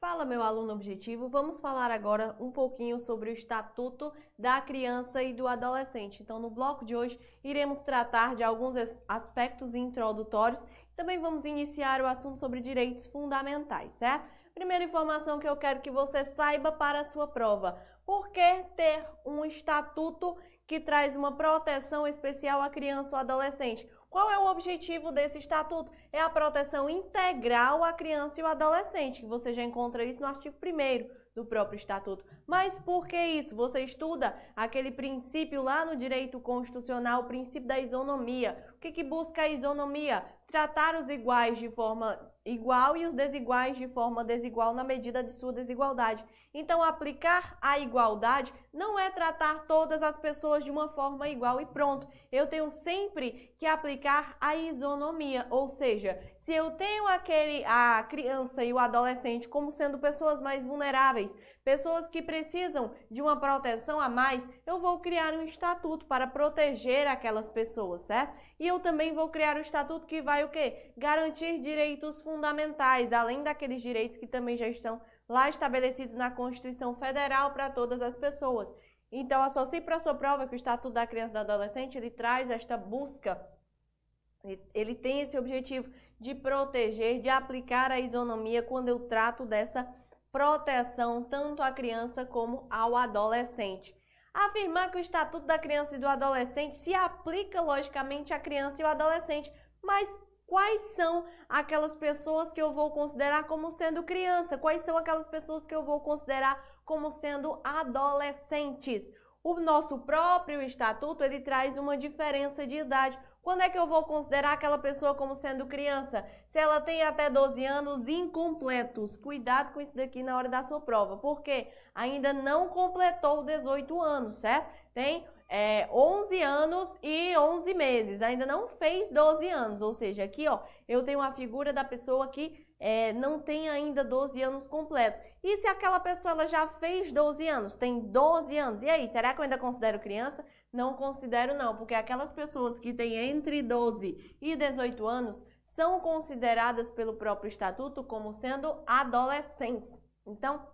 Fala, meu aluno objetivo. Vamos falar agora um pouquinho sobre o Estatuto da Criança e do Adolescente. Então, no bloco de hoje, iremos tratar de alguns aspectos introdutórios. Também vamos iniciar o assunto sobre direitos fundamentais, certo? Primeira informação que eu quero que você saiba para a sua prova. Por que ter um estatuto que traz uma proteção especial à criança ou adolescente? Qual é o objetivo desse estatuto? É a proteção integral à criança e ao adolescente, que você já encontra isso no artigo 1 do próprio estatuto. Mas por que isso? Você estuda aquele princípio lá no direito constitucional, o princípio da isonomia. O que, que busca a isonomia? Tratar os iguais de forma igual e os desiguais de forma desigual na medida de sua desigualdade. Então, aplicar a igualdade não é tratar todas as pessoas de uma forma igual e pronto. Eu tenho sempre que aplicar a isonomia, ou seja, se eu tenho aquele a criança e o adolescente como sendo pessoas mais vulneráveis, pessoas que precisam de uma proteção a mais, eu vou criar um estatuto para proteger aquelas pessoas, certo? E eu também vou criar um estatuto que vai o quê? Garantir direitos fundamentais, além daqueles direitos que também já estão lá estabelecidos na Constituição Federal para todas as pessoas. Então, associe para a sua prova que o Estatuto da Criança e do Adolescente, ele traz esta busca, ele tem esse objetivo de proteger, de aplicar a isonomia quando eu trato dessa proteção tanto à criança como ao adolescente. Afirmar que o Estatuto da Criança e do Adolescente se aplica logicamente à criança e ao adolescente, mas quais são aquelas pessoas que eu vou considerar como sendo criança, quais são aquelas pessoas que eu vou considerar como sendo adolescentes. O nosso próprio estatuto, ele traz uma diferença de idade. Quando é que eu vou considerar aquela pessoa como sendo criança? Se ela tem até 12 anos incompletos. Cuidado com isso daqui na hora da sua prova, porque ainda não completou 18 anos, certo? Tem é, 11 anos e 11 meses, ainda não fez 12 anos, ou seja, aqui ó, eu tenho a figura da pessoa que é, não tem ainda 12 anos completos. E se aquela pessoa ela já fez 12 anos, tem 12 anos, e aí, será que eu ainda considero criança? Não considero não, porque aquelas pessoas que têm entre 12 e 18 anos são consideradas pelo próprio estatuto como sendo adolescentes. Então,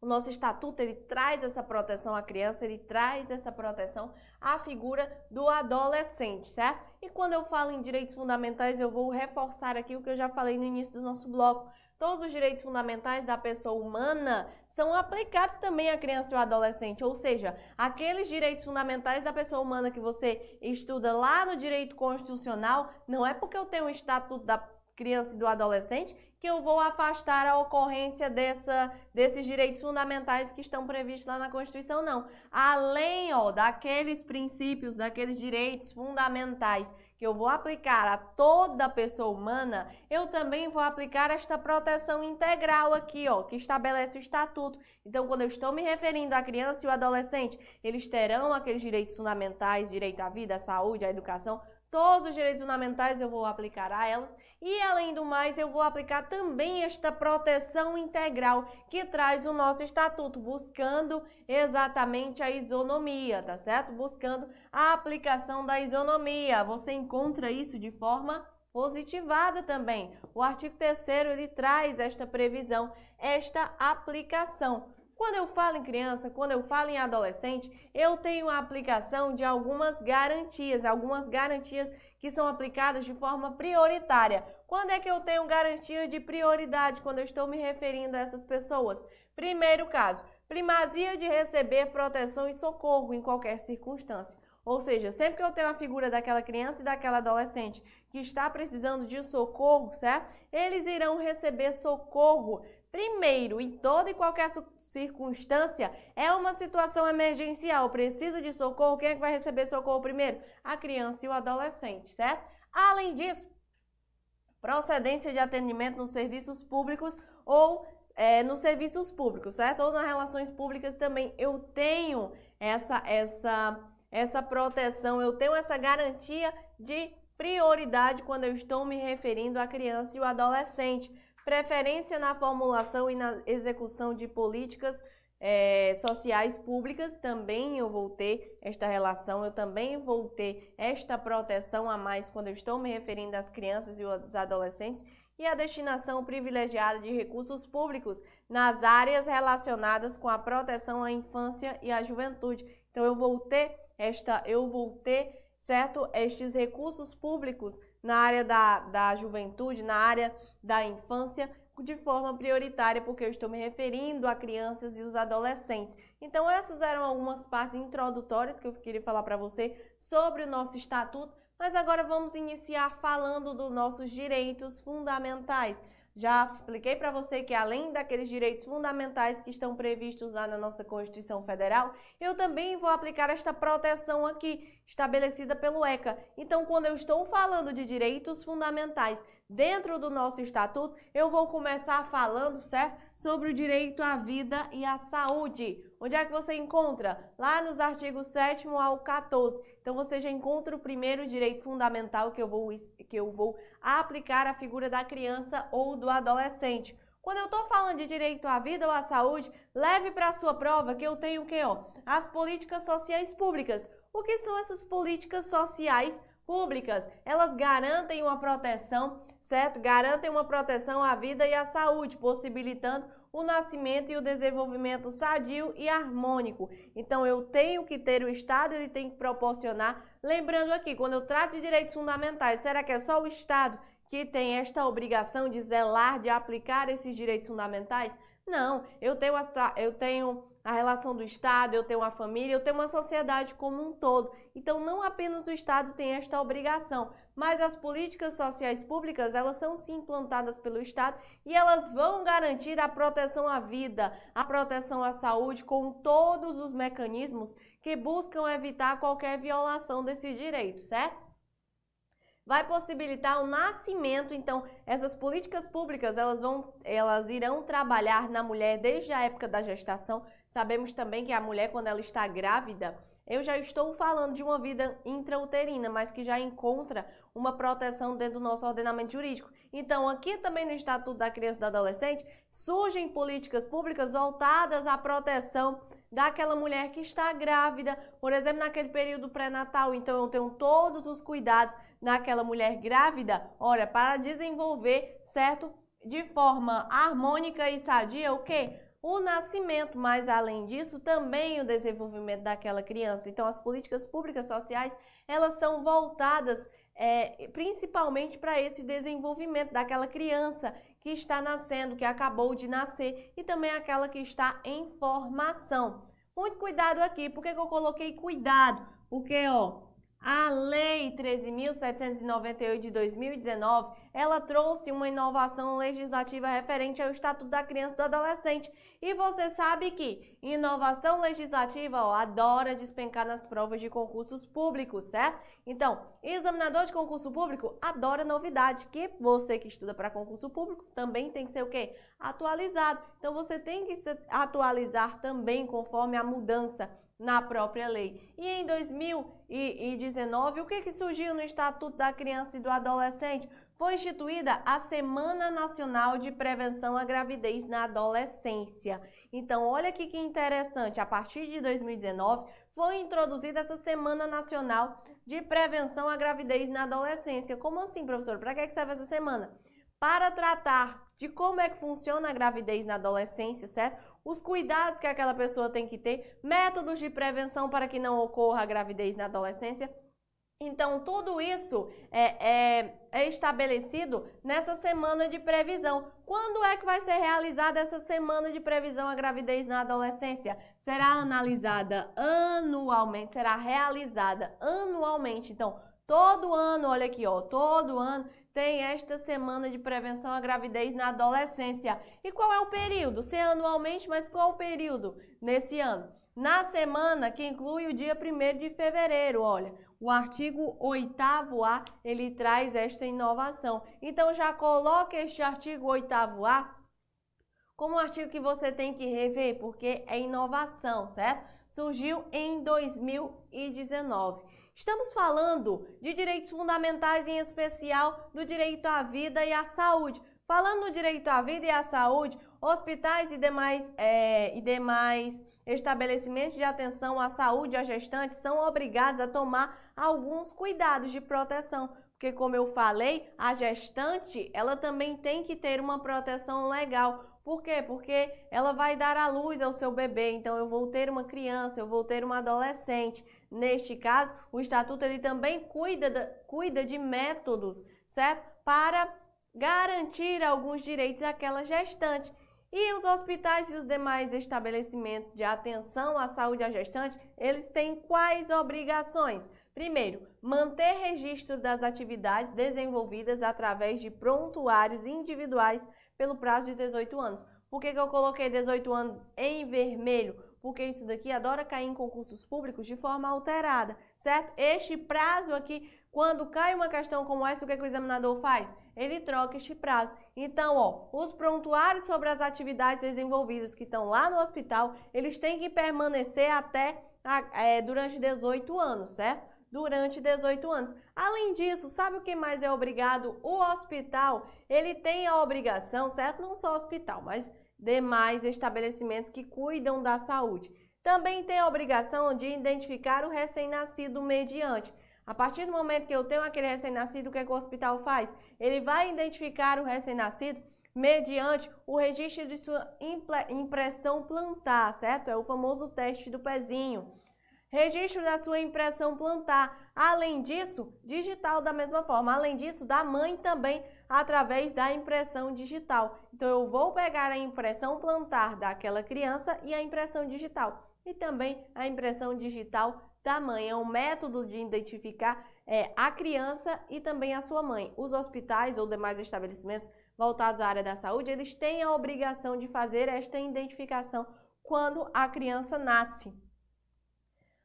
o nosso estatuto ele traz essa proteção à criança, ele traz essa proteção à figura do adolescente, certo? E quando eu falo em direitos fundamentais, eu vou reforçar aqui o que eu já falei no início do nosso bloco. Todos os direitos fundamentais da pessoa humana são aplicados também à criança e ao adolescente, ou seja, aqueles direitos fundamentais da pessoa humana que você estuda lá no direito constitucional, não é porque eu tenho o estatuto da criança e do adolescente que eu vou afastar a ocorrência dessa, desses direitos fundamentais que estão previstos lá na Constituição, não. Além ó, daqueles princípios, daqueles direitos fundamentais que eu vou aplicar a toda pessoa humana, eu também vou aplicar esta proteção integral aqui, ó, que estabelece o estatuto. Então, quando eu estou me referindo à criança e ao adolescente, eles terão aqueles direitos fundamentais, direito à vida, à saúde, à educação, todos os direitos fundamentais eu vou aplicar a elas e, além do mais, eu vou aplicar também esta proteção integral que traz o nosso estatuto, buscando exatamente a isonomia, tá certo? Buscando a aplicação da isonomia. Você encontra isso de forma positivada também. O artigo 3 ele traz esta previsão, esta aplicação. Quando eu falo em criança, quando eu falo em adolescente, eu tenho a aplicação de algumas garantias, algumas garantias que são aplicadas de forma prioritária. Quando é que eu tenho garantia de prioridade quando eu estou me referindo a essas pessoas? Primeiro caso, primazia de receber proteção e socorro em qualquer circunstância. Ou seja, sempre que eu tenho a figura daquela criança e daquela adolescente que está precisando de socorro, certo? Eles irão receber socorro Primeiro, em toda e qualquer circunstância, é uma situação emergencial, precisa de socorro, quem é que vai receber socorro primeiro? A criança e o adolescente, certo? Além disso, procedência de atendimento nos serviços públicos ou é, nos serviços públicos, certo? Ou nas relações públicas também. Eu tenho essa, essa, essa proteção, eu tenho essa garantia de prioridade quando eu estou me referindo à criança e o adolescente preferência na formulação e na execução de políticas é, sociais públicas, também eu vou ter esta relação, eu também vou ter esta proteção a mais quando eu estou me referindo às crianças e aos adolescentes e a destinação privilegiada de recursos públicos nas áreas relacionadas com a proteção à infância e à juventude. Então eu vou ter esta, eu vou ter, certo, estes recursos públicos na área da, da juventude, na área da infância, de forma prioritária, porque eu estou me referindo a crianças e os adolescentes. Então, essas eram algumas partes introdutórias que eu queria falar para você sobre o nosso estatuto, mas agora vamos iniciar falando dos nossos direitos fundamentais. Já expliquei para você que além daqueles direitos fundamentais que estão previstos lá na nossa Constituição Federal, eu também vou aplicar esta proteção aqui, estabelecida pelo ECA. Então, quando eu estou falando de direitos fundamentais dentro do nosso estatuto, eu vou começar falando, certo? Sobre o direito à vida e à saúde. Onde é que você encontra? Lá nos artigos 7 ao 14. Então você já encontra o primeiro direito fundamental que eu vou, que eu vou aplicar à figura da criança ou do adolescente. Quando eu estou falando de direito à vida ou à saúde, leve para a sua prova que eu tenho o quê? Ó? As políticas sociais públicas. O que são essas políticas sociais públicas? Elas garantem uma proteção, certo? Garantem uma proteção à vida e à saúde, possibilitando o nascimento e o desenvolvimento sadio e harmônico. Então eu tenho que ter o Estado, ele tem que proporcionar. Lembrando aqui, quando eu trato de direitos fundamentais, será que é só o Estado que tem esta obrigação de zelar, de aplicar esses direitos fundamentais? Não, eu tenho, eu tenho a relação do Estado, eu tenho uma família, eu tenho uma sociedade como um todo. Então, não apenas o Estado tem esta obrigação, mas as políticas sociais públicas, elas são sim implantadas pelo Estado e elas vão garantir a proteção à vida, a proteção à saúde, com todos os mecanismos que buscam evitar qualquer violação desse direito, certo? vai possibilitar o nascimento. Então, essas políticas públicas, elas vão, elas irão trabalhar na mulher desde a época da gestação. Sabemos também que a mulher quando ela está grávida, eu já estou falando de uma vida intrauterina, mas que já encontra uma proteção dentro do nosso ordenamento jurídico. Então, aqui também no Estatuto da Criança e do Adolescente, surgem políticas públicas voltadas à proteção daquela mulher que está grávida, por exemplo, naquele período pré-natal. Então, eu tenho todos os cuidados naquela mulher grávida, olha, para desenvolver, certo? De forma harmônica e sadia, o quê? O nascimento, mas além disso, também o desenvolvimento daquela criança. Então, as políticas públicas sociais, elas são voltadas é, principalmente para esse desenvolvimento daquela criança que está nascendo, que acabou de nascer e também aquela que está em formação. Muito cuidado aqui, por que, que eu coloquei cuidado? Porque, ó, a Lei 13.798 de 2019, ela trouxe uma inovação legislativa referente ao Estatuto da Criança e do Adolescente. E você sabe que inovação legislativa ó, adora despencar nas provas de concursos públicos, certo? Então, examinador de concurso público adora novidade, que você que estuda para concurso público também tem que ser o quê? Atualizado. Então, você tem que se atualizar também conforme a mudança na própria lei. E em 2019, o que, que surgiu no Estatuto da Criança e do Adolescente? Foi instituída a Semana Nacional de Prevenção à Gravidez na Adolescência. Então, olha aqui que interessante, a partir de 2019 foi introduzida essa Semana Nacional de Prevenção à Gravidez na Adolescência. Como assim, professor? Para que serve essa semana? Para tratar de como é que funciona a gravidez na adolescência, certo? os cuidados que aquela pessoa tem que ter, métodos de prevenção para que não ocorra a gravidez na adolescência. Então, tudo isso é, é, é, estabelecido nessa semana de previsão. Quando é que vai ser realizada essa semana de previsão à gravidez na adolescência? Será analisada anualmente, será realizada anualmente. Então, todo ano, olha aqui, ó, todo ano tem esta semana de prevenção à gravidez na adolescência. E qual é o período? Se é anualmente, mas qual o período nesse ano? Na semana que inclui o dia 1 de fevereiro, olha, o artigo 8A, ele traz esta inovação. Então já coloque este artigo 8A como um artigo que você tem que rever, porque é inovação, certo? Surgiu em 2019. Estamos falando de direitos fundamentais, em especial do direito à vida e à saúde. Falando no direito à vida e à saúde, Hospitais e demais, é, e demais estabelecimentos de atenção à saúde à gestante são obrigados a tomar alguns cuidados de proteção, porque como eu falei, a gestante, ela também tem que ter uma proteção legal. Por quê? Porque ela vai dar à luz ao seu bebê, então eu vou ter uma criança, eu vou ter uma adolescente. Neste caso, o estatuto ele também cuida, de, cuida de métodos, certo? Para garantir alguns direitos àquela gestante. E os hospitais e os demais estabelecimentos de atenção à saúde à gestante, eles têm quais obrigações? Primeiro, manter registro das atividades desenvolvidas através de prontuários individuais pelo prazo de 18 anos. Por que, que eu coloquei 18 anos em vermelho? Porque isso daqui adora cair em concursos públicos de forma alterada, certo? Este prazo aqui, quando cai uma questão como essa, o que, que o examinador faz? ele troca este prazo. Então, ó, os prontuários sobre as atividades desenvolvidas que estão lá no hospital, eles têm que permanecer até é, durante 18 anos, certo? Durante 18 anos. Além disso, sabe o que mais é obrigado? O hospital, ele tem a obrigação, certo? Não só hospital, mas demais estabelecimentos que cuidam da saúde. Também tem a obrigação de identificar o recém-nascido mediante a partir do momento que eu tenho aquele recém-nascido, o que, é que o hospital faz? Ele vai identificar o recém-nascido mediante o registro de sua impressão plantar, certo? É o famoso teste do pezinho. Registro da sua impressão plantar. Além disso, digital da mesma forma. Além disso, da mãe também através da impressão digital. Então, eu vou pegar a impressão plantar daquela criança e a impressão digital. E também a impressão digital tamanho, é um método de identificar é, a criança e também a sua mãe. Os hospitais ou demais estabelecimentos voltados à área da saúde, eles têm a obrigação de fazer esta identificação quando a criança nasce.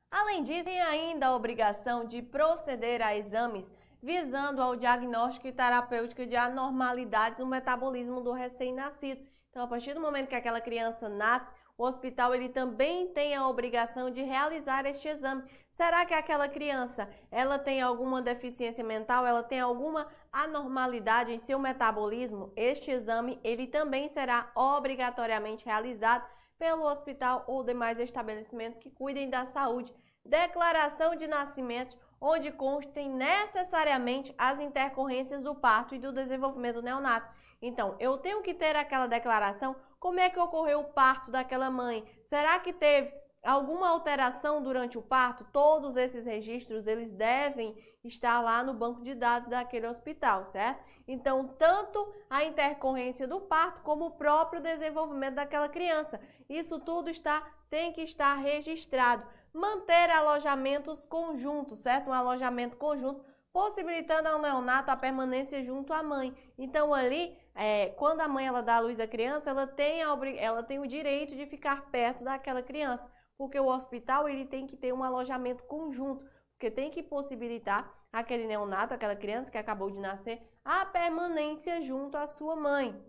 Além disso, tem ainda a obrigação de proceder a exames visando ao diagnóstico e terapêutico de anormalidades no metabolismo do recém-nascido. Então, a partir do momento que aquela criança nasce, o hospital ele também tem a obrigação de realizar este exame. Será que aquela criança, ela tem alguma deficiência mental, ela tem alguma anormalidade em seu metabolismo? Este exame ele também será obrigatoriamente realizado pelo hospital ou demais estabelecimentos que cuidem da saúde. Declaração de nascimento, onde constem necessariamente as intercorrências do parto e do desenvolvimento neonato. Então, eu tenho que ter aquela declaração como é que ocorreu o parto daquela mãe? Será que teve alguma alteração durante o parto? Todos esses registros, eles devem estar lá no banco de dados daquele hospital, certo? Então, tanto a intercorrência do parto como o próprio desenvolvimento daquela criança. Isso tudo está tem que estar registrado. Manter alojamentos conjuntos, certo? Um alojamento conjunto possibilitando ao neonato a permanência junto à mãe. Então, ali, é, quando a mãe ela dá a luz à criança, ela tem, a, ela tem o direito de ficar perto daquela criança, porque o hospital ele tem que ter um alojamento conjunto, porque tem que possibilitar aquele neonato, aquela criança que acabou de nascer, a permanência junto à sua mãe.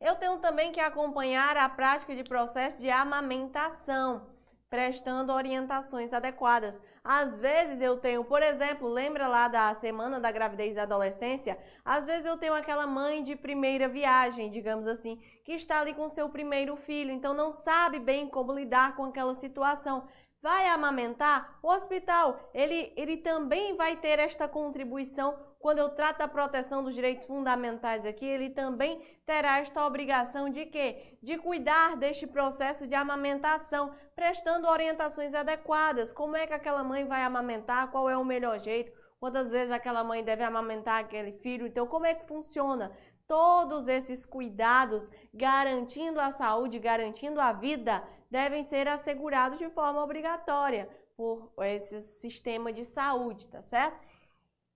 Eu tenho também que acompanhar a prática de processo de amamentação prestando orientações adequadas. Às vezes eu tenho, por exemplo, lembra lá da semana da gravidez e da adolescência? Às vezes eu tenho aquela mãe de primeira viagem, digamos assim, que está ali com seu primeiro filho, então não sabe bem como lidar com aquela situação vai amamentar, o hospital, ele, ele também vai ter esta contribuição quando eu trato da proteção dos direitos fundamentais aqui, ele também terá esta obrigação de quê? De cuidar deste processo de amamentação, prestando orientações adequadas. Como é que aquela mãe vai amamentar? Qual é o melhor jeito? Quantas vezes aquela mãe deve amamentar aquele filho? Então, como é que funciona? Todos esses cuidados garantindo a saúde, garantindo a vida, devem ser assegurados de forma obrigatória por esse sistema de saúde, tá certo?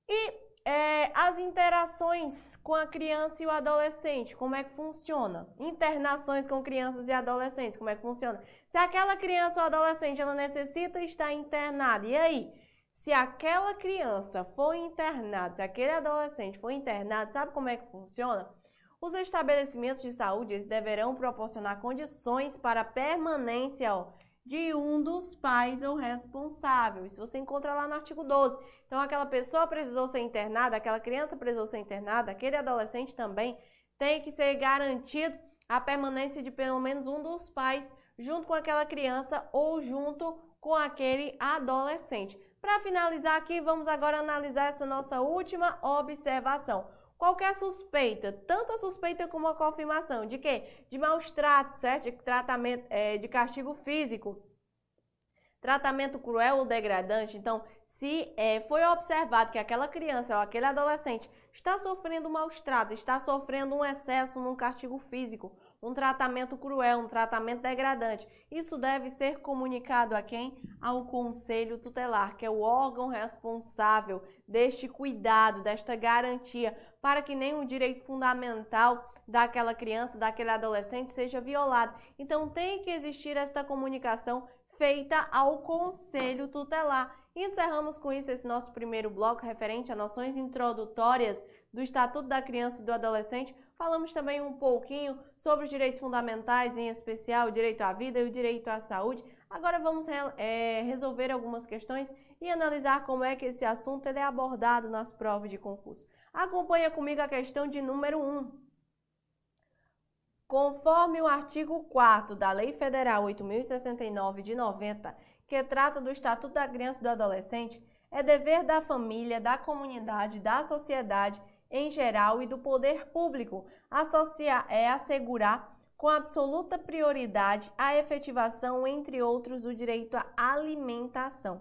E é, as interações com a criança e o adolescente, como é que funciona? Internações com crianças e adolescentes, como é que funciona? Se aquela criança ou adolescente ela necessita estar internada, e aí? Se aquela criança for internada, se aquele adolescente for internado, sabe como é que funciona? Os estabelecimentos de saúde deverão proporcionar condições para permanência ó, de um dos pais ou responsável. Isso você encontra lá no artigo 12. Então, aquela pessoa precisou ser internada, aquela criança precisou ser internada, aquele adolescente também tem que ser garantido a permanência de pelo menos um dos pais junto com aquela criança ou junto com aquele adolescente. Para finalizar aqui, vamos agora analisar essa nossa última observação. Qualquer suspeita, tanto a suspeita como a confirmação, de quê? De maus tratos, certo? De tratamento, é, de castigo físico, tratamento cruel ou degradante. Então, se é, foi observado que aquela criança ou aquele adolescente está sofrendo maus tratos, está sofrendo um excesso num castigo físico um tratamento cruel, um tratamento degradante. Isso deve ser comunicado a quem? Ao Conselho Tutelar, que é o órgão responsável deste cuidado, desta garantia, para que nenhum direito fundamental daquela criança, daquele adolescente seja violado. Então tem que existir esta comunicação feita ao Conselho Tutelar. Encerramos com isso esse nosso primeiro bloco referente a noções introdutórias do Estatuto da Criança e do Adolescente. Falamos também um pouquinho sobre os direitos fundamentais, em especial o direito à vida e o direito à saúde. Agora vamos é, resolver algumas questões e analisar como é que esse assunto é abordado nas provas de concurso. Acompanha comigo a questão de número 1. Conforme o artigo 4 da Lei Federal 8.069 de 90, que trata do Estatuto da Criança e do Adolescente, é dever da família, da comunidade, da sociedade em geral e do poder público associar, é assegurar com absoluta prioridade a efetivação, entre outros, do direito à alimentação.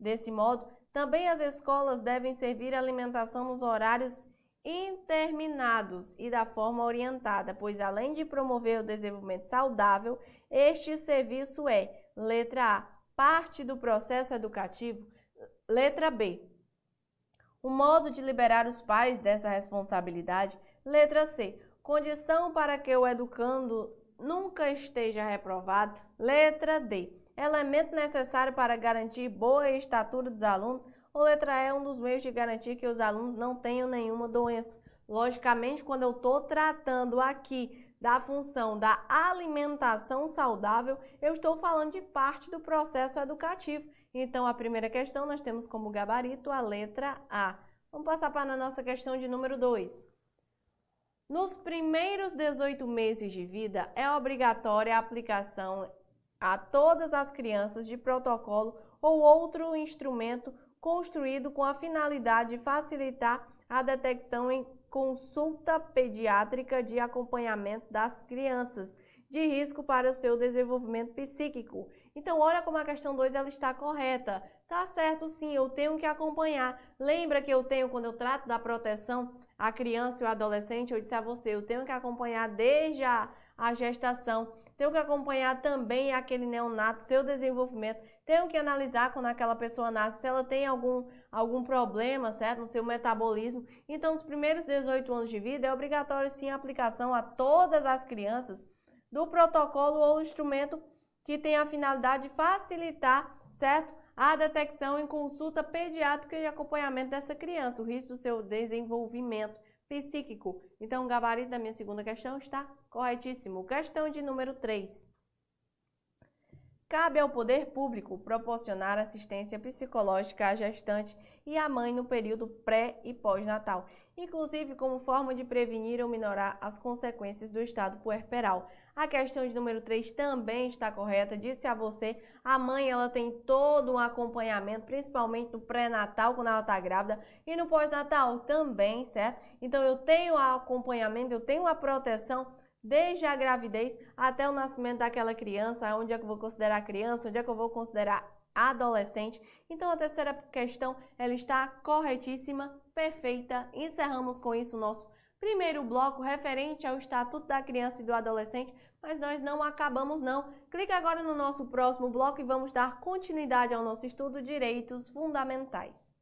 Desse modo, também as escolas devem servir alimentação nos horários interminados e da forma orientada, pois além de promover o desenvolvimento saudável, este serviço é, letra A, parte do processo educativo, letra B, o modo de liberar os pais dessa responsabilidade. Letra C. Condição para que o educando nunca esteja reprovado. Letra D. Elemento necessário para garantir boa estatura dos alunos. Ou letra E. Um dos meios de garantir que os alunos não tenham nenhuma doença. Logicamente, quando eu estou tratando aqui da função da alimentação saudável, eu estou falando de parte do processo educativo. Então, a primeira questão nós temos como gabarito a letra A. Vamos passar para a nossa questão de número 2. Nos primeiros 18 meses de vida, é obrigatória a aplicação a todas as crianças de protocolo ou outro instrumento construído com a finalidade de facilitar a detecção em consulta pediátrica de acompanhamento das crianças de risco para o seu desenvolvimento psíquico então, olha como a questão 2 ela está correta. Tá certo, sim, eu tenho que acompanhar. Lembra que eu tenho, quando eu trato da proteção à criança e ao adolescente, eu disse a você, eu tenho que acompanhar desde a, a gestação, tenho que acompanhar também aquele neonato, seu desenvolvimento, tenho que analisar quando aquela pessoa nasce, se ela tem algum, algum problema, certo, no seu metabolismo. Então, nos primeiros 18 anos de vida, é obrigatório sim a aplicação a todas as crianças do protocolo ou instrumento que tem a finalidade de facilitar, certo? A detecção em consulta pediátrica e acompanhamento dessa criança, o risco do seu desenvolvimento psíquico. Então, o gabarito da minha segunda questão está corretíssimo. Questão de número 3. Cabe ao poder público proporcionar assistência psicológica à gestante e à mãe no período pré e pós-natal, inclusive como forma de prevenir ou minorar as consequências do estado puerperal. A questão de número 3 também está correta. Disse a você, a mãe ela tem todo um acompanhamento, principalmente no pré-natal, quando ela está grávida, e no pós-natal também, certo? Então eu tenho acompanhamento, eu tenho a proteção desde a gravidez até o nascimento daquela criança, onde é que eu vou considerar criança, onde é que eu vou considerar adolescente. Então a terceira questão, ela está corretíssima, perfeita. Encerramos com isso o nosso primeiro bloco referente ao Estatuto da Criança e do Adolescente, mas nós não acabamos não. Clique agora no nosso próximo bloco e vamos dar continuidade ao nosso estudo Direitos Fundamentais.